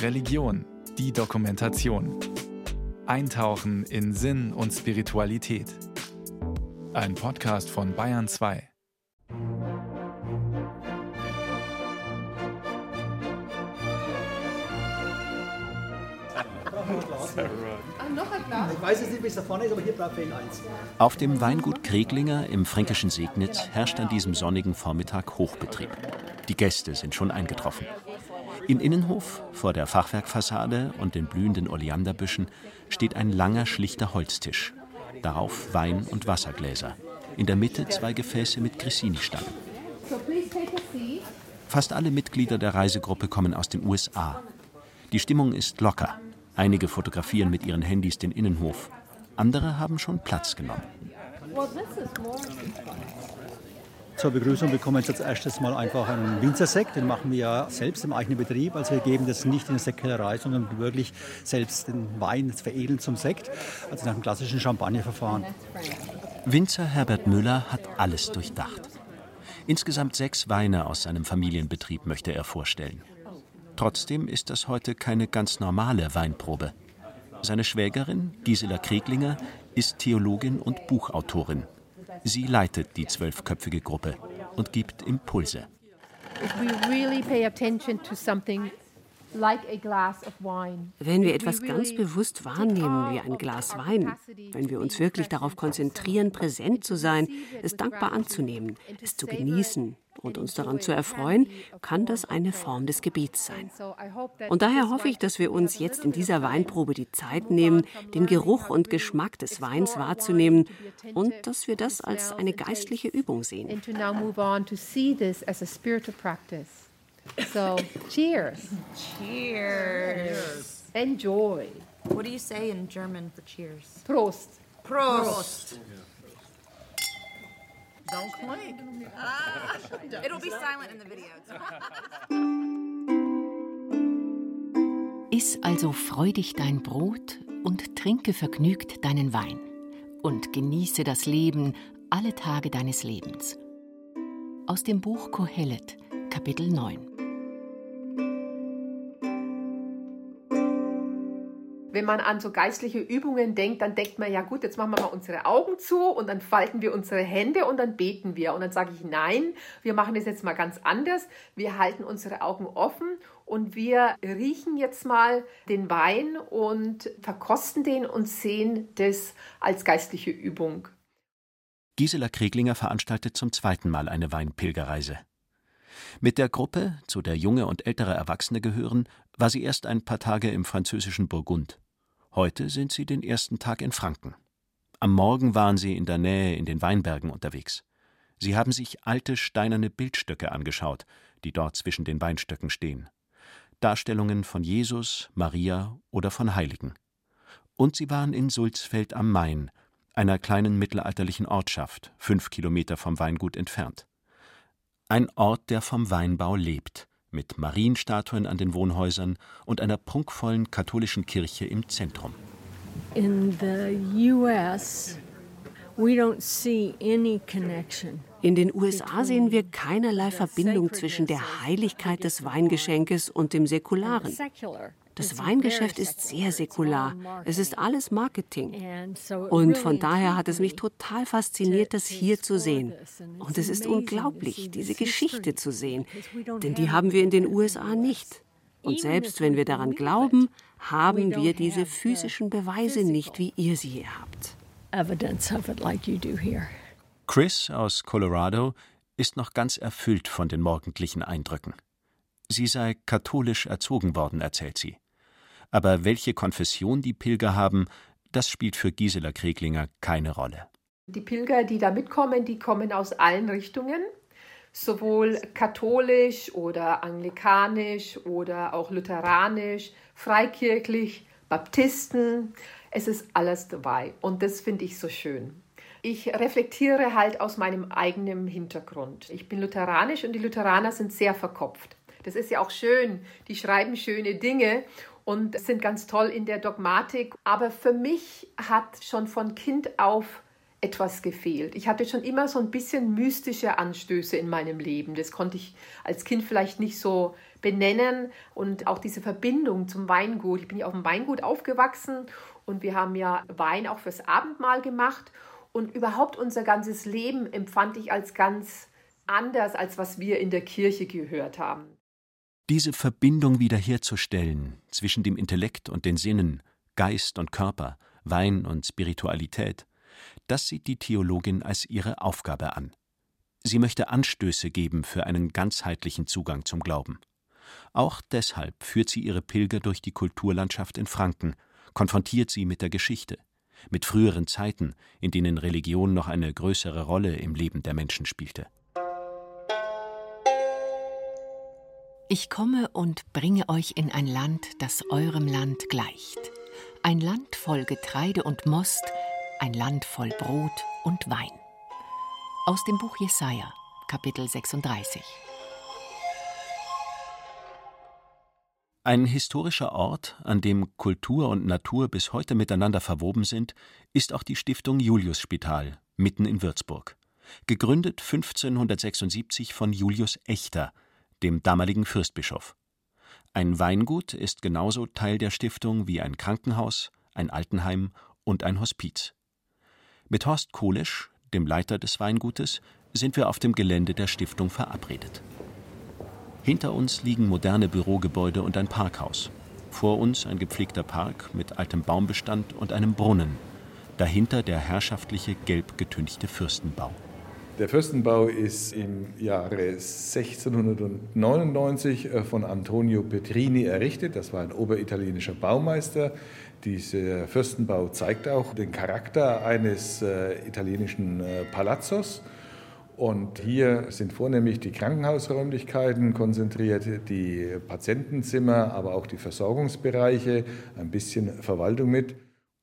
Religion, die Dokumentation. Eintauchen in Sinn und Spiritualität. Ein Podcast von Bayern 2. Ich weiß jetzt nicht, wie es da vorne ist, aber hier braucht ihn eins. Auf dem Weingut Kreglinger im fränkischen Segnitz herrscht an diesem sonnigen Vormittag Hochbetrieb. Die Gäste sind schon eingetroffen. Im Innenhof, vor der Fachwerkfassade und den blühenden Oleanderbüschen, steht ein langer, schlichter Holztisch. Darauf Wein und Wassergläser. In der Mitte zwei Gefäße mit Grissini-Stangen. Fast alle Mitglieder der Reisegruppe kommen aus den USA. Die Stimmung ist locker. Einige fotografieren mit ihren Handys den Innenhof. Andere haben schon Platz genommen. Zur Begrüßung bekommen jetzt als erstes mal einfach einen Winzersekt. Den machen wir ja selbst im eigenen Betrieb. Also wir geben das nicht in eine Sektkellerei, sondern wirklich selbst den Wein veredeln zum Sekt. Also nach dem klassischen Champagnerverfahren. Winzer Herbert Müller hat alles durchdacht. Insgesamt sechs Weine aus seinem Familienbetrieb möchte er vorstellen. Trotzdem ist das heute keine ganz normale Weinprobe. Seine Schwägerin, Gisela Kreglinger, ist Theologin und Buchautorin. Sie leitet die zwölfköpfige Gruppe und gibt Impulse. Wenn wir etwas ganz bewusst wahrnehmen wie ein Glas Wein, wenn wir uns wirklich darauf konzentrieren, präsent zu sein, es dankbar anzunehmen, es zu genießen und uns daran zu erfreuen, kann das eine Form des Gebets sein. Und daher hoffe ich, dass wir uns jetzt in dieser Weinprobe die Zeit nehmen, den Geruch und Geschmack des Weins wahrzunehmen und dass wir das als eine geistliche Übung sehen. So, cheers. Cheers. Enjoy. What do you say in German for cheers? Prost. Prost. Don't clink. Ah, it'll be silent in the video. Iss also freudig dein Brot und trinke vergnügt deinen Wein und genieße das Leben alle Tage deines Lebens. Aus dem Buch Kohelet, Kapitel 9. Wenn man an so geistliche Übungen denkt, dann denkt man, ja gut, jetzt machen wir mal unsere Augen zu und dann falten wir unsere Hände und dann beten wir. Und dann sage ich, nein, wir machen das jetzt mal ganz anders. Wir halten unsere Augen offen und wir riechen jetzt mal den Wein und verkosten den und sehen das als geistliche Übung. Gisela Kreglinger veranstaltet zum zweiten Mal eine Weinpilgerreise. Mit der Gruppe, zu der junge und ältere Erwachsene gehören, war sie erst ein paar Tage im französischen Burgund. Heute sind sie den ersten Tag in Franken. Am Morgen waren sie in der Nähe in den Weinbergen unterwegs. Sie haben sich alte steinerne Bildstöcke angeschaut, die dort zwischen den Weinstöcken stehen. Darstellungen von Jesus, Maria oder von Heiligen. Und sie waren in Sulzfeld am Main, einer kleinen mittelalterlichen Ortschaft, fünf Kilometer vom Weingut entfernt. Ein Ort, der vom Weinbau lebt, mit Marienstatuen an den Wohnhäusern und einer prunkvollen katholischen Kirche im Zentrum. In the US we don't see any connection. In den USA sehen wir keinerlei Verbindung zwischen der Heiligkeit des Weingeschenkes und dem Säkularen. Das Weingeschäft ist sehr säkular. Es ist alles Marketing. Und von daher hat es mich total fasziniert, das hier zu sehen. Und es ist unglaublich, diese Geschichte zu sehen. Denn die haben wir in den USA nicht. Und selbst wenn wir daran glauben, haben wir diese physischen Beweise nicht, wie ihr sie hier habt. Chris aus Colorado ist noch ganz erfüllt von den morgendlichen Eindrücken. Sie sei katholisch erzogen worden, erzählt sie. Aber welche Konfession die Pilger haben, das spielt für Gisela Kreglinger keine Rolle. Die Pilger, die da mitkommen, die kommen aus allen Richtungen, sowohl katholisch oder anglikanisch oder auch lutheranisch, freikirchlich, Baptisten. Es ist alles dabei und das finde ich so schön. Ich reflektiere halt aus meinem eigenen Hintergrund. Ich bin lutheranisch und die Lutheraner sind sehr verkopft. Das ist ja auch schön. Die schreiben schöne Dinge und sind ganz toll in der Dogmatik. Aber für mich hat schon von Kind auf etwas gefehlt. Ich hatte schon immer so ein bisschen mystische Anstöße in meinem Leben. Das konnte ich als Kind vielleicht nicht so benennen. Und auch diese Verbindung zum Weingut. Ich bin ja auf dem Weingut aufgewachsen und wir haben ja Wein auch fürs Abendmahl gemacht. Und überhaupt unser ganzes Leben empfand ich als ganz anders, als was wir in der Kirche gehört haben. Diese Verbindung wiederherzustellen zwischen dem Intellekt und den Sinnen, Geist und Körper, Wein und Spiritualität, das sieht die Theologin als ihre Aufgabe an. Sie möchte Anstöße geben für einen ganzheitlichen Zugang zum Glauben. Auch deshalb führt sie ihre Pilger durch die Kulturlandschaft in Franken, konfrontiert sie mit der Geschichte, mit früheren Zeiten, in denen Religion noch eine größere Rolle im Leben der Menschen spielte. Ich komme und bringe euch in ein Land, das eurem Land gleicht. Ein Land voll Getreide und Most, ein Land voll Brot und Wein. Aus dem Buch Jesaja, Kapitel 36. Ein historischer Ort, an dem Kultur und Natur bis heute miteinander verwoben sind, ist auch die Stiftung Juliusspital, mitten in Würzburg. Gegründet 1576 von Julius Echter, dem damaligen Fürstbischof. Ein Weingut ist genauso Teil der Stiftung wie ein Krankenhaus, ein Altenheim und ein Hospiz. Mit Horst Kohlesch, dem Leiter des Weingutes, sind wir auf dem Gelände der Stiftung verabredet. Hinter uns liegen moderne Bürogebäude und ein Parkhaus. Vor uns ein gepflegter Park mit altem Baumbestand und einem Brunnen. Dahinter der herrschaftliche gelb getünchte Fürstenbau. Der Fürstenbau ist im Jahre 1699 äh, von Antonio Petrini errichtet. Das war ein oberitalienischer Baumeister, dieser Fürstenbau zeigt auch den Charakter eines äh, italienischen äh, Palazzos. Und hier sind vornehmlich die Krankenhausräumlichkeiten konzentriert, die Patientenzimmer, aber auch die Versorgungsbereiche, ein bisschen Verwaltung mit.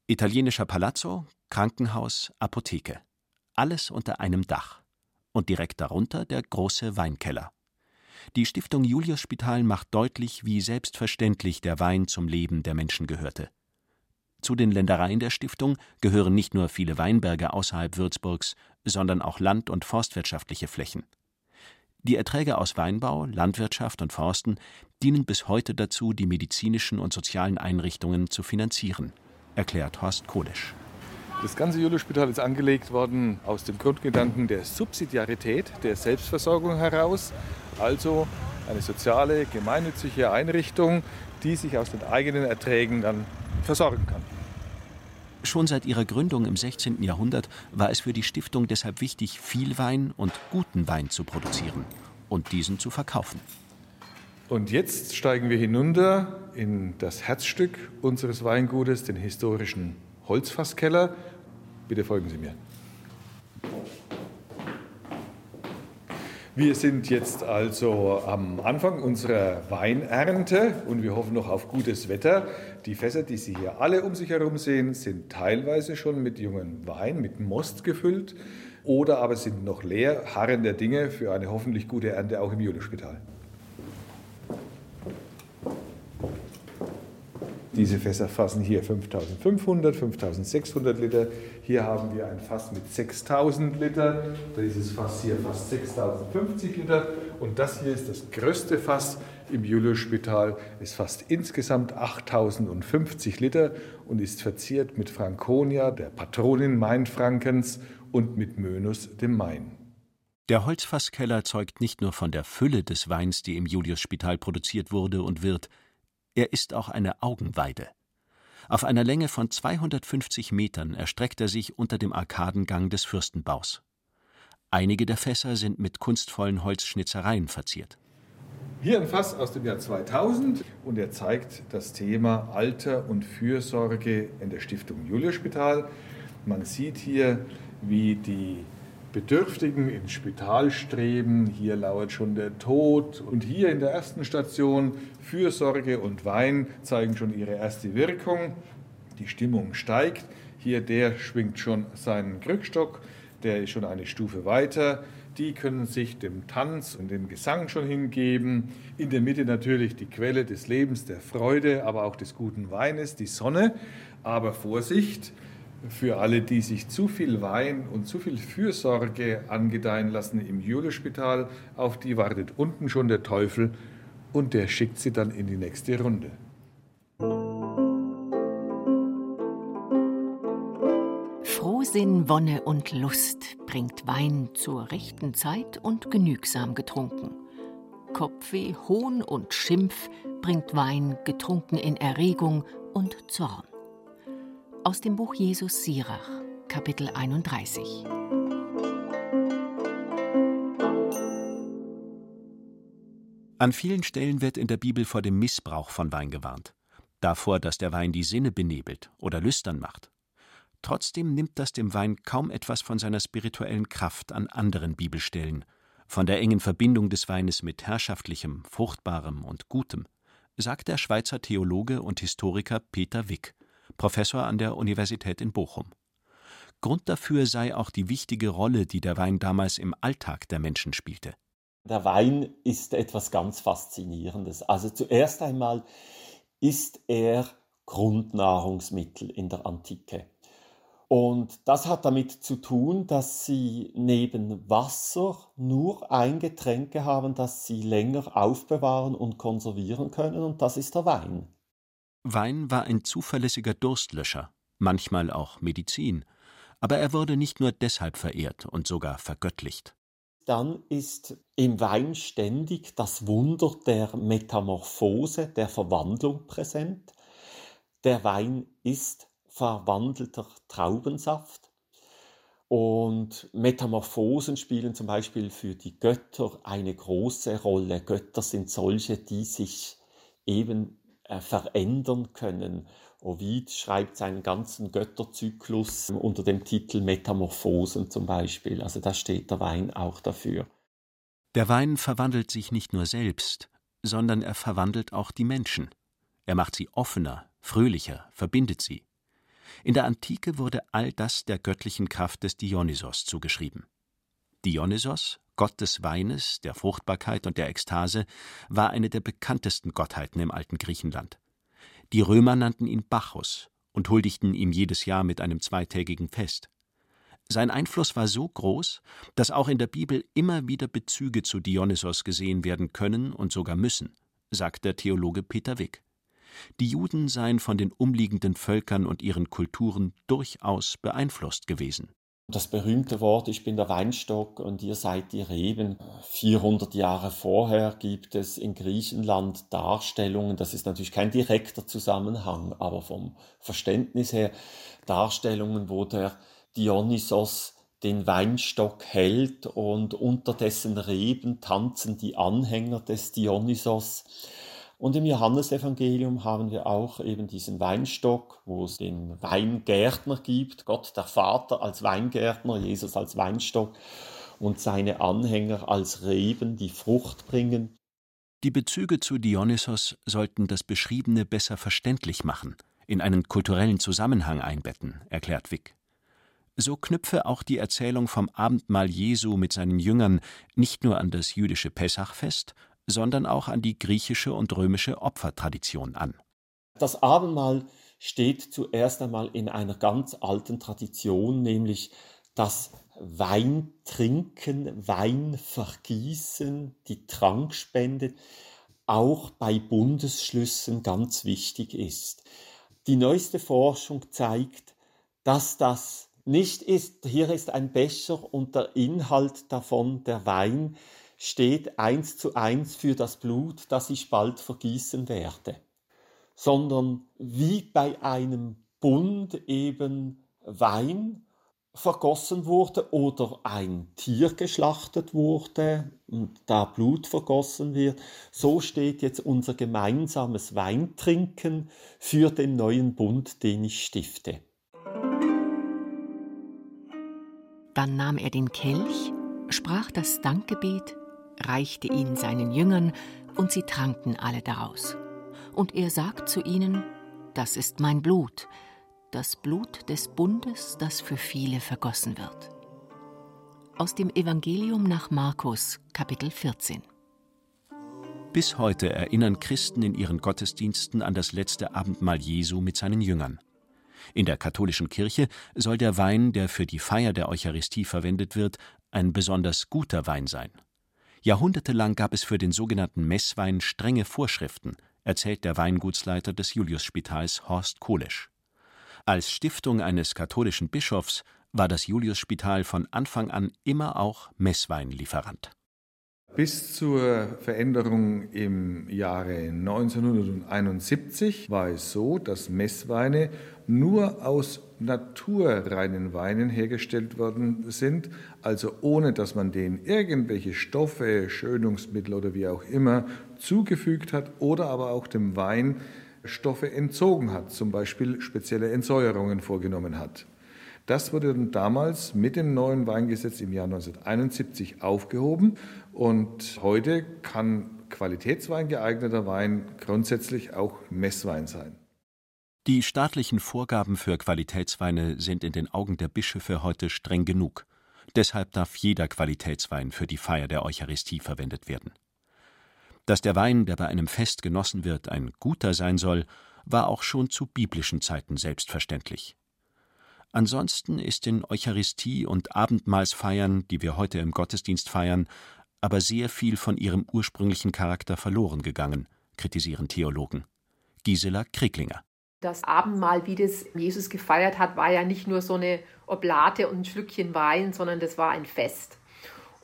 Italienischer Palazzo, Krankenhaus, Apotheke. Alles unter einem Dach. Und direkt darunter der große Weinkeller. Die Stiftung Julius Spital macht deutlich, wie selbstverständlich der Wein zum Leben der Menschen gehörte. Zu den Ländereien der Stiftung gehören nicht nur viele Weinberge außerhalb Würzburgs, sondern auch land- und forstwirtschaftliche Flächen. Die Erträge aus Weinbau, Landwirtschaft und Forsten dienen bis heute dazu, die medizinischen und sozialen Einrichtungen zu finanzieren, erklärt Horst Kohlesch. Das ganze Julius-Spital ist angelegt worden aus dem Grundgedanken der Subsidiarität, der Selbstversorgung heraus. Also eine soziale, gemeinnützige Einrichtung, die sich aus den eigenen Erträgen dann versorgen kann. Schon seit ihrer Gründung im 16. Jahrhundert war es für die Stiftung deshalb wichtig, viel Wein und guten Wein zu produzieren und diesen zu verkaufen. Und jetzt steigen wir hinunter in das Herzstück unseres Weingutes, den historischen Holzfasskeller. Bitte folgen Sie mir. Wir sind jetzt also am Anfang unserer Weinernte und wir hoffen noch auf gutes Wetter. Die Fässer, die Sie hier alle um sich herum sehen, sind teilweise schon mit jungen Wein, mit Most gefüllt oder aber sind noch leer, harren der Dinge für eine hoffentlich gute Ernte auch im Julispital. Diese Fässer fassen hier 5500, 5600 Liter. Hier haben wir ein Fass mit 6000 Liter. Dieses Fass hier fast 6050 Liter. Und das hier ist das größte Fass im Julius-Spital. Es fasst insgesamt 8050 Liter und ist verziert mit Franconia, der Patronin Mainfrankens, und mit Mönus, dem Main. Der Holzfasskeller zeugt nicht nur von der Fülle des Weins, die im Julius-Spital produziert wurde und wird, er ist auch eine Augenweide. Auf einer Länge von 250 Metern erstreckt er sich unter dem Arkadengang des Fürstenbaus. Einige der Fässer sind mit kunstvollen Holzschnitzereien verziert. Hier ein Fass aus dem Jahr 2000 und er zeigt das Thema Alter und Fürsorge in der Stiftung Julius-Spital. Man sieht hier, wie die Bedürftigen ins Spital streben. Hier lauert schon der Tod. Und hier in der ersten Station Fürsorge und Wein zeigen schon ihre erste Wirkung. Die Stimmung steigt. Hier der schwingt schon seinen Krückstock. Der ist schon eine Stufe weiter. Die können sich dem Tanz und dem Gesang schon hingeben. In der Mitte natürlich die Quelle des Lebens, der Freude, aber auch des guten Weines, die Sonne. Aber Vorsicht, für alle, die sich zu viel Wein und zu viel Fürsorge angedeihen lassen im Julespital, auf die wartet unten schon der Teufel und der schickt sie dann in die nächste Runde. Frohsinn, Wonne und Lust bringt Wein zur rechten Zeit und genügsam getrunken. Kopfweh, Hohn und Schimpf bringt Wein getrunken in Erregung und Zorn. Aus dem Buch Jesus Sirach, Kapitel 31. An vielen Stellen wird in der Bibel vor dem Missbrauch von Wein gewarnt. Davor, dass der Wein die Sinne benebelt oder lüstern macht. Trotzdem nimmt das dem Wein kaum etwas von seiner spirituellen Kraft an anderen Bibelstellen, von der engen Verbindung des Weines mit Herrschaftlichem, Fruchtbarem und Gutem, sagt der Schweizer Theologe und Historiker Peter Wick Professor an der Universität in Bochum. Grund dafür sei auch die wichtige Rolle, die der Wein damals im Alltag der Menschen spielte. Der Wein ist etwas ganz Faszinierendes. Also zuerst einmal ist er Grundnahrungsmittel in der Antike. Und das hat damit zu tun, dass sie neben Wasser nur ein Getränk haben, das sie länger aufbewahren und konservieren können, und das ist der Wein. Wein war ein zuverlässiger Durstlöscher, manchmal auch Medizin, aber er wurde nicht nur deshalb verehrt und sogar vergöttlicht. Dann ist im Wein ständig das Wunder der Metamorphose, der Verwandlung präsent. Der Wein ist verwandelter Traubensaft. Und Metamorphosen spielen zum Beispiel für die Götter eine große Rolle. Götter sind solche, die sich eben äh, verändern können. Ovid schreibt seinen ganzen Götterzyklus unter dem Titel Metamorphosen zum Beispiel. Also da steht der Wein auch dafür. Der Wein verwandelt sich nicht nur selbst, sondern er verwandelt auch die Menschen. Er macht sie offener, fröhlicher, verbindet sie. In der Antike wurde all das der göttlichen Kraft des Dionysos zugeschrieben. Dionysos, Gott des Weines, der Fruchtbarkeit und der Ekstase, war eine der bekanntesten Gottheiten im alten Griechenland. Die Römer nannten ihn Bacchus und huldigten ihm jedes Jahr mit einem zweitägigen Fest. Sein Einfluss war so groß, dass auch in der Bibel immer wieder Bezüge zu Dionysos gesehen werden können und sogar müssen, sagt der Theologe Peter Wick. Die Juden seien von den umliegenden Völkern und ihren Kulturen durchaus beeinflusst gewesen. Das berühmte Wort, ich bin der Weinstock und ihr seid die Reben. 400 Jahre vorher gibt es in Griechenland Darstellungen, das ist natürlich kein direkter Zusammenhang, aber vom Verständnis her Darstellungen, wo der Dionysos den Weinstock hält und unter dessen Reben tanzen die Anhänger des Dionysos. Und im Johannesevangelium haben wir auch eben diesen Weinstock, wo es den Weingärtner gibt, Gott der Vater als Weingärtner, Jesus als Weinstock und seine Anhänger als Reben, die Frucht bringen. Die Bezüge zu Dionysos sollten das Beschriebene besser verständlich machen, in einen kulturellen Zusammenhang einbetten, erklärt Wick. So knüpfe auch die Erzählung vom Abendmahl Jesu mit seinen Jüngern nicht nur an das jüdische Pessachfest, sondern auch an die griechische und römische Opfertradition an. Das Abendmahl steht zuerst einmal in einer ganz alten Tradition, nämlich das Weintrinken, Weinvergießen, die Trankspende auch bei Bundesschlüssen ganz wichtig ist. Die neueste Forschung zeigt, dass das nicht ist, hier ist ein Becher und der Inhalt davon der Wein, steht eins zu eins für das Blut, das ich bald vergießen werde, sondern wie bei einem Bund eben Wein vergossen wurde oder ein Tier geschlachtet wurde und da Blut vergossen wird, so steht jetzt unser gemeinsames Weintrinken für den neuen Bund, den ich stifte. Dann nahm er den Kelch, sprach das Dankgebet reichte ihn seinen Jüngern, und sie tranken alle daraus. Und er sagt zu ihnen, das ist mein Blut, das Blut des Bundes, das für viele vergossen wird. Aus dem Evangelium nach Markus, Kapitel 14. Bis heute erinnern Christen in ihren Gottesdiensten an das letzte Abendmahl Jesu mit seinen Jüngern. In der katholischen Kirche soll der Wein, der für die Feier der Eucharistie verwendet wird, ein besonders guter Wein sein. Jahrhundertelang gab es für den sogenannten Messwein strenge Vorschriften, erzählt der Weingutsleiter des Juliusspitals Horst Kohlesch. Als Stiftung eines katholischen Bischofs war das Juliusspital von Anfang an immer auch Messweinlieferant. Bis zur Veränderung im Jahre 1971 war es so, dass Messweine nur aus naturreinen Weinen hergestellt worden sind, also ohne dass man denen irgendwelche Stoffe, Schönungsmittel oder wie auch immer zugefügt hat oder aber auch dem Wein Stoffe entzogen hat, zum Beispiel spezielle Entsäuerungen vorgenommen hat. Das wurde dann damals mit dem neuen Weingesetz im Jahr 1971 aufgehoben und heute kann Qualitätswein geeigneter Wein grundsätzlich auch Messwein sein. Die staatlichen Vorgaben für Qualitätsweine sind in den Augen der Bischöfe heute streng genug. Deshalb darf jeder Qualitätswein für die Feier der Eucharistie verwendet werden. Dass der Wein, der bei einem Fest genossen wird, ein guter sein soll, war auch schon zu biblischen Zeiten selbstverständlich. Ansonsten ist in Eucharistie und Abendmahlsfeiern, die wir heute im Gottesdienst feiern, aber sehr viel von ihrem ursprünglichen Charakter verloren gegangen, kritisieren Theologen. Gisela Kreglinger. Das Abendmahl, wie das Jesus gefeiert hat, war ja nicht nur so eine Oblate und ein Schlückchen Wein, sondern das war ein Fest.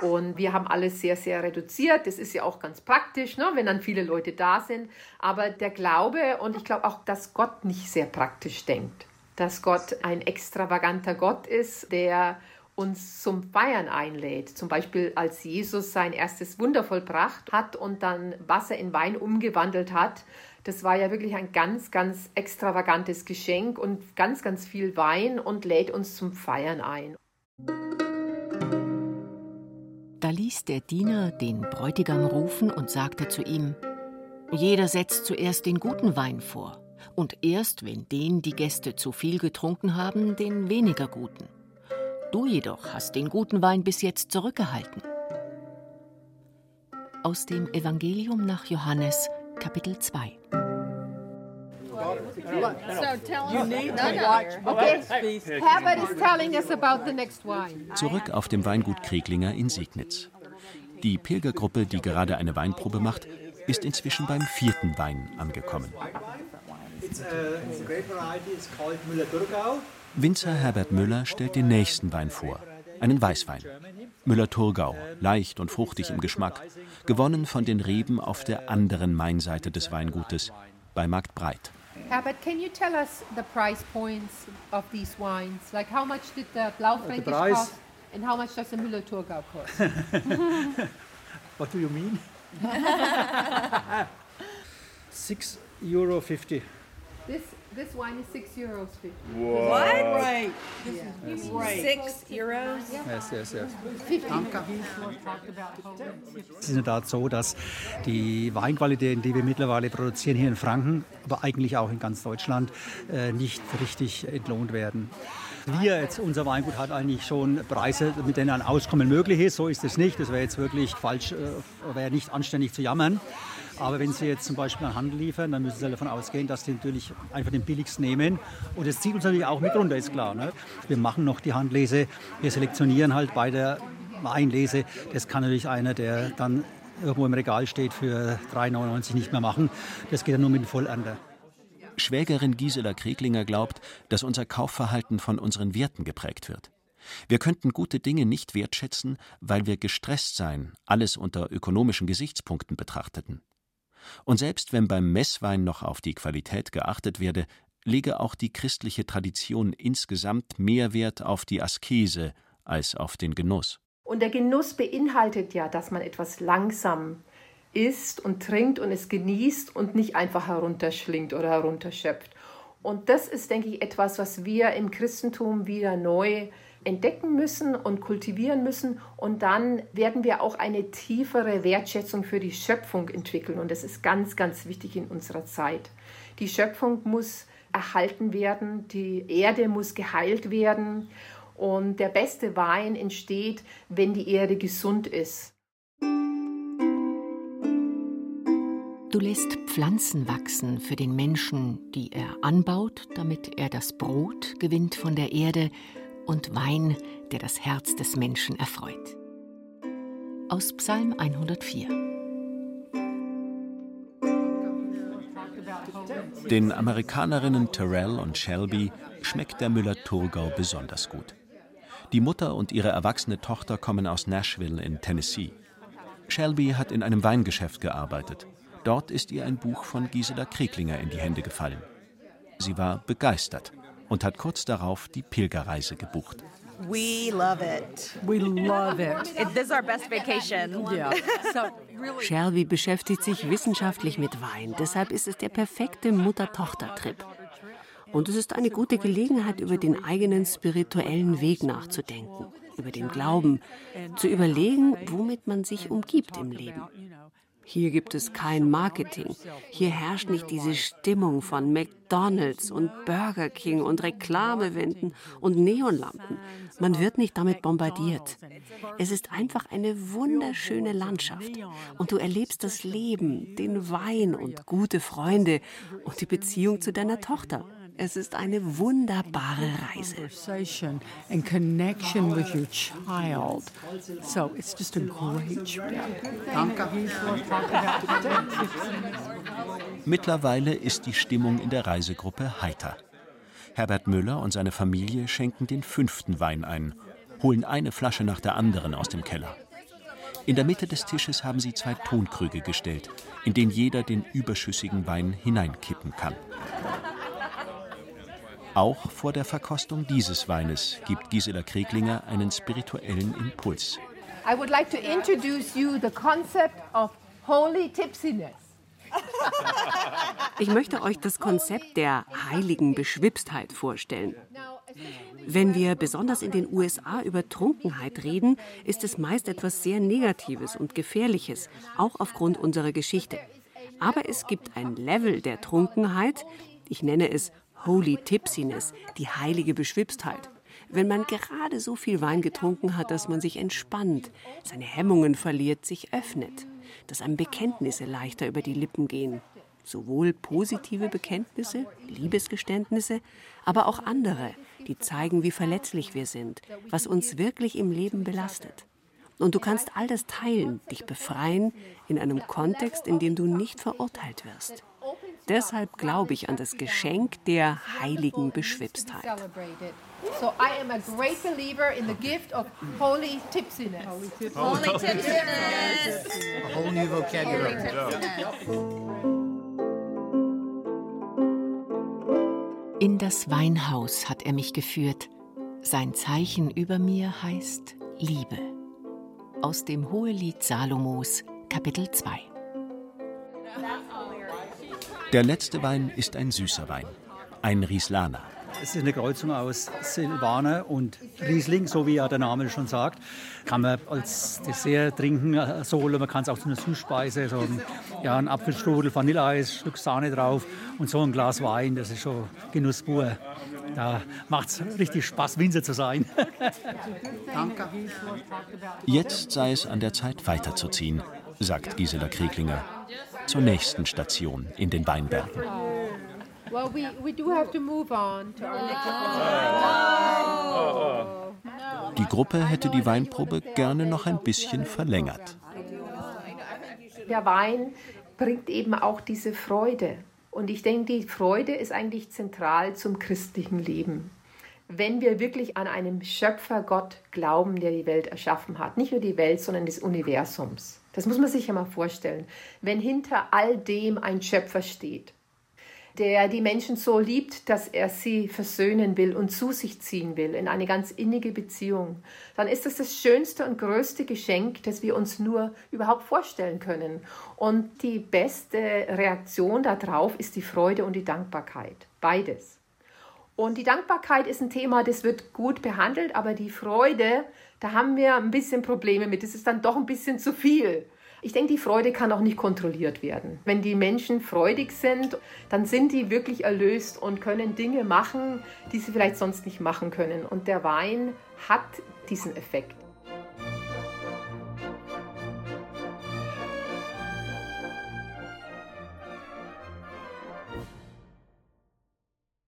Und wir haben alles sehr, sehr reduziert. Das ist ja auch ganz praktisch, ne, wenn dann viele Leute da sind. Aber der Glaube und ich glaube auch, dass Gott nicht sehr praktisch denkt. Dass Gott ein extravaganter Gott ist, der uns zum Feiern einlädt. Zum Beispiel als Jesus sein erstes Wunder vollbracht hat und dann Wasser in Wein umgewandelt hat. Das war ja wirklich ein ganz, ganz extravagantes Geschenk und ganz, ganz viel Wein und lädt uns zum Feiern ein. Da ließ der Diener den Bräutigam rufen und sagte zu ihm: Jeder setzt zuerst den guten Wein vor, und erst wenn den die Gäste zu viel getrunken haben, den weniger guten. Du jedoch hast den guten Wein bis jetzt zurückgehalten. Aus dem Evangelium nach Johannes, Kapitel 2. Zurück auf dem Weingut Kreglinger in Segnitz. Die Pilgergruppe, die gerade eine Weinprobe macht, ist inzwischen beim vierten Wein angekommen. Winzer Herbert Müller stellt den nächsten Wein vor, einen Weißwein. Müller-Thurgau, leicht und fruchtig im Geschmack, gewonnen von den Reben auf der anderen Mainseite des Weingutes, bei Markt Breit. Herbert, can you tell us the price points of these wines? Like how much did the Blaufränkisch cost and how much does the Müller-Thurgau cost? What do you mean? Six euro fifty. This this wine is six euros fifty. What? Right. This yeah. is right. Six euros. Yes, yes, yes. Es ist in der Tat so, dass die Weinqualitäten, die wir mittlerweile produzieren hier in Franken, aber eigentlich auch in ganz Deutschland, äh, nicht richtig entlohnt werden. Wir jetzt, unser Weingut hat eigentlich schon Preise, mit denen ein Auskommen möglich ist. So ist es nicht. Das wäre jetzt wirklich falsch, äh, wäre nicht anständig zu jammern. Aber wenn Sie jetzt zum Beispiel an Handel liefern, dann müssen Sie davon ausgehen, dass Sie natürlich einfach den billigsten nehmen. Und das zieht uns natürlich auch mit runter, ist klar. Ne? Wir machen noch die Handlese, wir selektionieren halt bei der Weinlese. Das kann natürlich einer, der dann irgendwo im Regal steht, für 3,99 nicht mehr machen. Das geht ja nur mit Vollernte. Schwägerin Gisela Kreglinger glaubt, dass unser Kaufverhalten von unseren Werten geprägt wird. Wir könnten gute Dinge nicht wertschätzen, weil wir gestresst seien, alles unter ökonomischen Gesichtspunkten betrachteten. Und selbst wenn beim Messwein noch auf die Qualität geachtet werde, lege auch die christliche Tradition insgesamt mehr Wert auf die Askese als auf den Genuss. Und der Genuss beinhaltet ja, dass man etwas langsam isst und trinkt und es genießt und nicht einfach herunterschlingt oder herunterschöpft. Und das ist, denke ich, etwas, was wir im Christentum wieder neu entdecken müssen und kultivieren müssen. Und dann werden wir auch eine tiefere Wertschätzung für die Schöpfung entwickeln. Und das ist ganz, ganz wichtig in unserer Zeit. Die Schöpfung muss erhalten werden, die Erde muss geheilt werden. Und der beste Wein entsteht, wenn die Erde gesund ist. Du lässt Pflanzen wachsen für den Menschen, die er anbaut, damit er das Brot gewinnt von der Erde und Wein, der das Herz des Menschen erfreut. Aus Psalm 104. Den Amerikanerinnen Terrell und Shelby schmeckt der Müller-Thurgau besonders gut. Die Mutter und ihre erwachsene Tochter kommen aus Nashville in Tennessee. Shelby hat in einem Weingeschäft gearbeitet. Dort ist ihr ein Buch von Gisela Kreglinger in die Hände gefallen. Sie war begeistert und hat kurz darauf die Pilgerreise gebucht. We love it. We love it. it this is our best vacation. Yeah. So, Shelby beschäftigt sich wissenschaftlich mit Wein. Deshalb ist es der perfekte Mutter-Tochter-Trip. Und es ist eine gute Gelegenheit, über den eigenen spirituellen Weg nachzudenken, über den Glauben, zu überlegen, womit man sich umgibt im Leben. Hier gibt es kein Marketing. Hier herrscht nicht diese Stimmung von McDonald's und Burger King und Reklamewänden und Neonlampen. Man wird nicht damit bombardiert. Es ist einfach eine wunderschöne Landschaft. Und du erlebst das Leben, den Wein und gute Freunde und die Beziehung zu deiner Tochter. Es ist eine wunderbare Reise. conversation and connection with your child. So it's just a great trip. Mittlerweile ist die Stimmung in der Reisegruppe heiter. Herbert Müller und seine Familie schenken den fünften Wein ein, holen eine Flasche nach der anderen aus dem Keller. In der Mitte des Tisches haben sie zwei Tonkrüge gestellt, in den jeder den überschüssigen Wein hineinkippen kann. Auch vor der Verkostung dieses Weines gibt Gisela Kreglinger einen spirituellen Impuls. I would like to introduce you the concept of holy tipsiness. Ich möchte euch das Konzept der heiligen Beschwipstheit vorstellen. Wenn wir besonders in den USA über Trunkenheit reden, ist es meist etwas sehr Negatives und Gefährliches, auch aufgrund unserer Geschichte. Aber es gibt ein Level der Trunkenheit, ich nenne es Holy Tipsiness, die heilige Beschwipstheit. Wenn man gerade so viel Wein getrunken hat, dass man sich entspannt, seine Hemmungen verliert, sich öffnet, dass einem Bekenntnisse leichter über die Lippen gehen. Sowohl positive Bekenntnisse, Liebesgeständnisse, aber auch andere, die zeigen, wie verletzlich wir sind, was uns wirklich im Leben belastet. Und du kannst all das teilen, dich befreien in einem Kontext, in dem du nicht verurteilt wirst. Deshalb glaube ich an das Geschenk der heiligen Beschwipstheit. So I am a great believer in the gift of holy tipsiness. Holy tipsiness. A whole new vocabulary. In das Weinhaus hat er mich geführt. Sein Zeichen über mir heißt Liebe. Aus dem Hohelied Salomos, Kapitel 2. Der letzte Wein ist ein süßer Wein, ein Rieslaner. Es ist eine Kreuzung aus Silvaner und Riesling, so wie ja der Name schon sagt. Kann man als Dessert trinken, äh, so, oder man kann es auch zu einer Süßspeise, so ein, ja, ein Apfelstrudel, Vanilleeis, Stück Sahne drauf und so ein Glas Wein, das ist schon Genuss pur. Da macht es richtig Spaß, Winzer zu sein. Danke. Jetzt sei es an der Zeit weiterzuziehen, sagt Gisela Kreglinger. Zur nächsten Station in den Weinbergen. Well, we, we do have to move on to our next Die Gruppe hätte die Weinprobe gerne noch ein bisschen verlängert. Der Wein bringt eben auch diese Freude. Und ich denke, die Freude ist eigentlich zentral zum christlichen Leben. Wenn wir wirklich an einen Schöpfer Gott glauben, der die Welt erschaffen hat, nicht nur die Welt, sondern des Universums. Das muss man sich ja mal vorstellen. Wenn hinter all dem ein Schöpfer steht, der die Menschen so liebt, dass er sie versöhnen will und zu sich ziehen will in eine ganz innige Beziehung, dann ist das das schönste und größte Geschenk, das wir uns nur überhaupt vorstellen können. Und die beste Reaktion darauf ist die Freude und die Dankbarkeit. Beides. Und die Dankbarkeit ist ein Thema, das wird gut behandelt, aber die Freude, da haben wir ein bisschen Probleme mit. Das ist dann doch ein bisschen zu viel. Ich denke, die Freude kann auch nicht kontrolliert werden. Wenn die Menschen freudig sind, dann sind die wirklich erlöst und können Dinge machen, die sie vielleicht sonst nicht machen können. Und der Wein hat diesen Effekt.